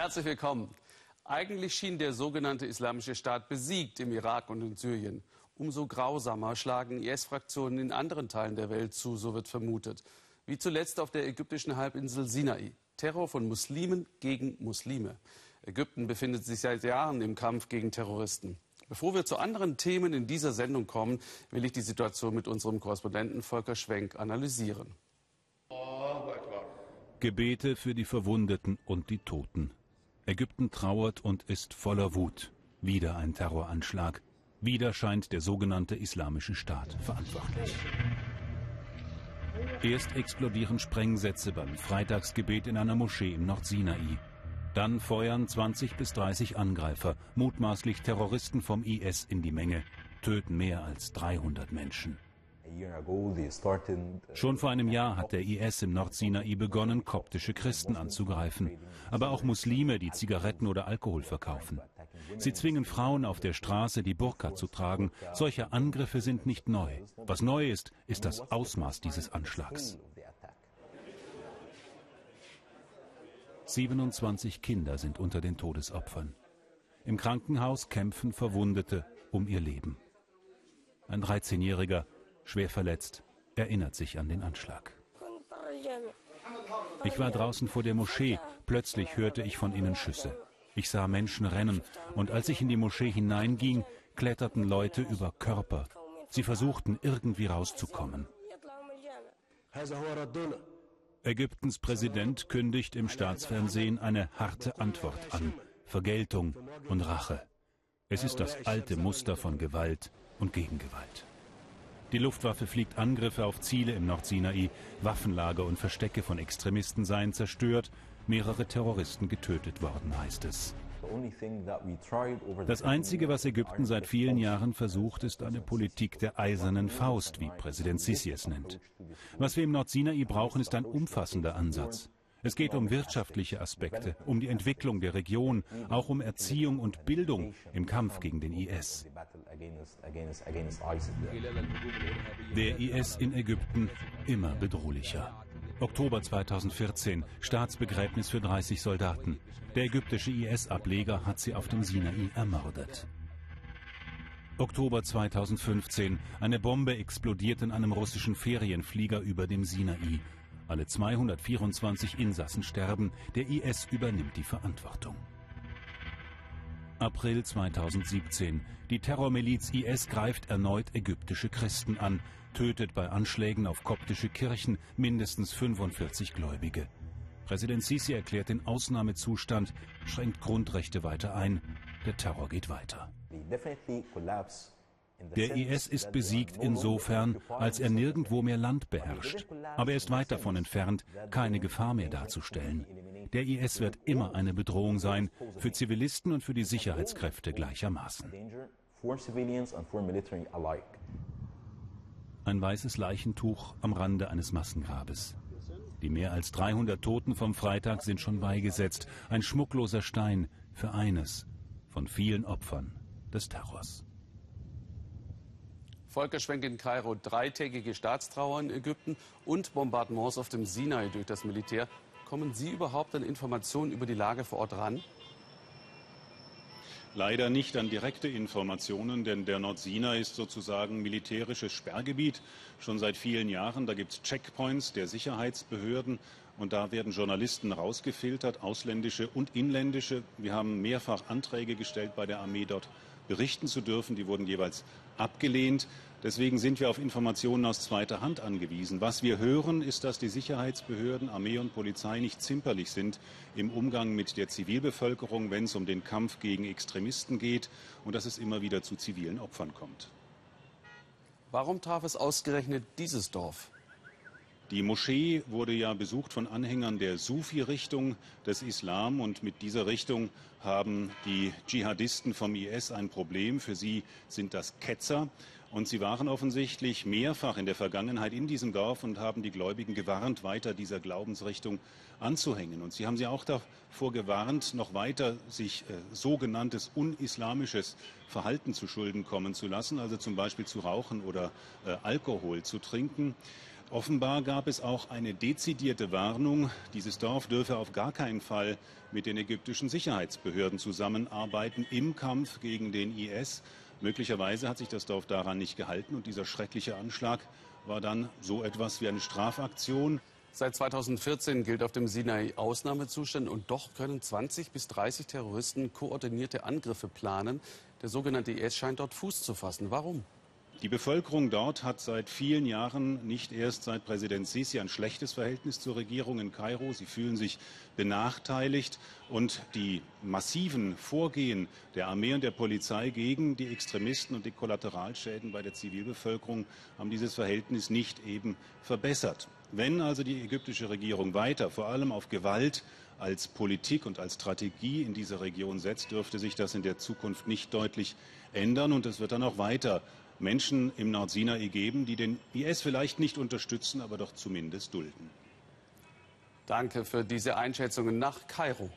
Herzlich willkommen. Eigentlich schien der sogenannte Islamische Staat besiegt im Irak und in Syrien. Umso grausamer schlagen IS-Fraktionen in anderen Teilen der Welt zu, so wird vermutet. Wie zuletzt auf der ägyptischen Halbinsel Sinai. Terror von Muslimen gegen Muslime. Ägypten befindet sich seit Jahren im Kampf gegen Terroristen. Bevor wir zu anderen Themen in dieser Sendung kommen, will ich die Situation mit unserem Korrespondenten Volker Schwenk analysieren. Gebete für die Verwundeten und die Toten. Ägypten trauert und ist voller Wut. Wieder ein Terroranschlag. Wieder scheint der sogenannte Islamische Staat verantwortlich. Erst explodieren Sprengsätze beim Freitagsgebet in einer Moschee im Nordsinai. Dann feuern 20 bis 30 Angreifer, mutmaßlich Terroristen vom IS, in die Menge, töten mehr als 300 Menschen. Schon vor einem Jahr hat der IS im Nordsinai begonnen, koptische Christen anzugreifen, aber auch Muslime, die Zigaretten oder Alkohol verkaufen. Sie zwingen Frauen auf der Straße, die Burka zu tragen. Solche Angriffe sind nicht neu. Was neu ist, ist das Ausmaß dieses Anschlags. 27 Kinder sind unter den Todesopfern. Im Krankenhaus kämpfen Verwundete um ihr Leben. Ein 13-Jähriger schwer verletzt, erinnert sich an den Anschlag. Ich war draußen vor der Moschee, plötzlich hörte ich von innen Schüsse. Ich sah Menschen rennen und als ich in die Moschee hineinging, kletterten Leute über Körper. Sie versuchten irgendwie rauszukommen. Ägyptens Präsident kündigt im Staatsfernsehen eine harte Antwort an. Vergeltung und Rache. Es ist das alte Muster von Gewalt und Gegengewalt. Die Luftwaffe fliegt Angriffe auf Ziele im Nordsinai, Waffenlager und Verstecke von Extremisten seien zerstört, mehrere Terroristen getötet worden, heißt es. Das Einzige, was Ägypten seit vielen Jahren versucht, ist eine Politik der eisernen Faust, wie Präsident Sisi es nennt. Was wir im Nordsinai brauchen, ist ein umfassender Ansatz. Es geht um wirtschaftliche Aspekte, um die Entwicklung der Region, auch um Erziehung und Bildung im Kampf gegen den IS. Der IS in Ägypten immer bedrohlicher. Oktober 2014, Staatsbegräbnis für 30 Soldaten. Der ägyptische IS-Ableger hat sie auf dem Sinai ermordet. Oktober 2015, eine Bombe explodiert in einem russischen Ferienflieger über dem Sinai. Alle 224 Insassen sterben, der IS übernimmt die Verantwortung. April 2017. Die Terrormiliz IS greift erneut ägyptische Christen an, tötet bei Anschlägen auf koptische Kirchen mindestens 45 Gläubige. Präsident Sisi erklärt den Ausnahmezustand, schränkt Grundrechte weiter ein. Der Terror geht weiter. Der IS ist besiegt insofern, als er nirgendwo mehr Land beherrscht. Aber er ist weit davon entfernt, keine Gefahr mehr darzustellen. Der IS wird immer eine Bedrohung sein, für Zivilisten und für die Sicherheitskräfte gleichermaßen. Ein weißes Leichentuch am Rande eines Massengrabes. Die mehr als 300 Toten vom Freitag sind schon beigesetzt. Ein schmuckloser Stein für eines von vielen Opfern des Terrors. Volker Schwenk in Kairo, dreitägige Staatstrauer in Ägypten und Bombardements auf dem Sinai durch das Militär. Kommen Sie überhaupt an Informationen über die Lage vor Ort ran? Leider nicht an direkte Informationen, denn der Nordsinai ist sozusagen militärisches Sperrgebiet schon seit vielen Jahren. Da gibt es Checkpoints der Sicherheitsbehörden und da werden Journalisten rausgefiltert, ausländische und inländische. Wir haben mehrfach Anträge gestellt bei der Armee dort berichten zu dürfen. Die wurden jeweils abgelehnt. Deswegen sind wir auf Informationen aus zweiter Hand angewiesen. Was wir hören, ist, dass die Sicherheitsbehörden, Armee und Polizei nicht zimperlich sind im Umgang mit der Zivilbevölkerung, wenn es um den Kampf gegen Extremisten geht und dass es immer wieder zu zivilen Opfern kommt. Warum traf es ausgerechnet dieses Dorf? Die Moschee wurde ja besucht von Anhängern der Sufi-Richtung des Islam und mit dieser Richtung haben die Dschihadisten vom IS ein Problem. Für sie sind das Ketzer und sie waren offensichtlich mehrfach in der Vergangenheit in diesem Dorf und haben die Gläubigen gewarnt, weiter dieser Glaubensrichtung anzuhängen. Und sie haben sie auch davor gewarnt, noch weiter sich äh, sogenanntes unislamisches Verhalten zu Schulden kommen zu lassen, also zum Beispiel zu rauchen oder äh, Alkohol zu trinken. Offenbar gab es auch eine dezidierte Warnung, dieses Dorf dürfe auf gar keinen Fall mit den ägyptischen Sicherheitsbehörden zusammenarbeiten im Kampf gegen den IS. Möglicherweise hat sich das Dorf daran nicht gehalten und dieser schreckliche Anschlag war dann so etwas wie eine Strafaktion. Seit 2014 gilt auf dem Sinai Ausnahmezustand und doch können 20 bis 30 Terroristen koordinierte Angriffe planen. Der sogenannte IS scheint dort Fuß zu fassen. Warum? Die Bevölkerung dort hat seit vielen Jahren, nicht erst seit Präsident Sisi, ein schlechtes Verhältnis zur Regierung in Kairo. Sie fühlen sich benachteiligt und die massiven Vorgehen der Armee und der Polizei gegen die Extremisten und die Kollateralschäden bei der Zivilbevölkerung haben dieses Verhältnis nicht eben verbessert. Wenn also die ägyptische Regierung weiter vor allem auf Gewalt als Politik und als Strategie in dieser Region setzt, dürfte sich das in der Zukunft nicht deutlich ändern und es wird dann auch weiter Menschen im Nordsinai geben, die den IS vielleicht nicht unterstützen, aber doch zumindest dulden. Danke für diese Einschätzungen nach Kairo.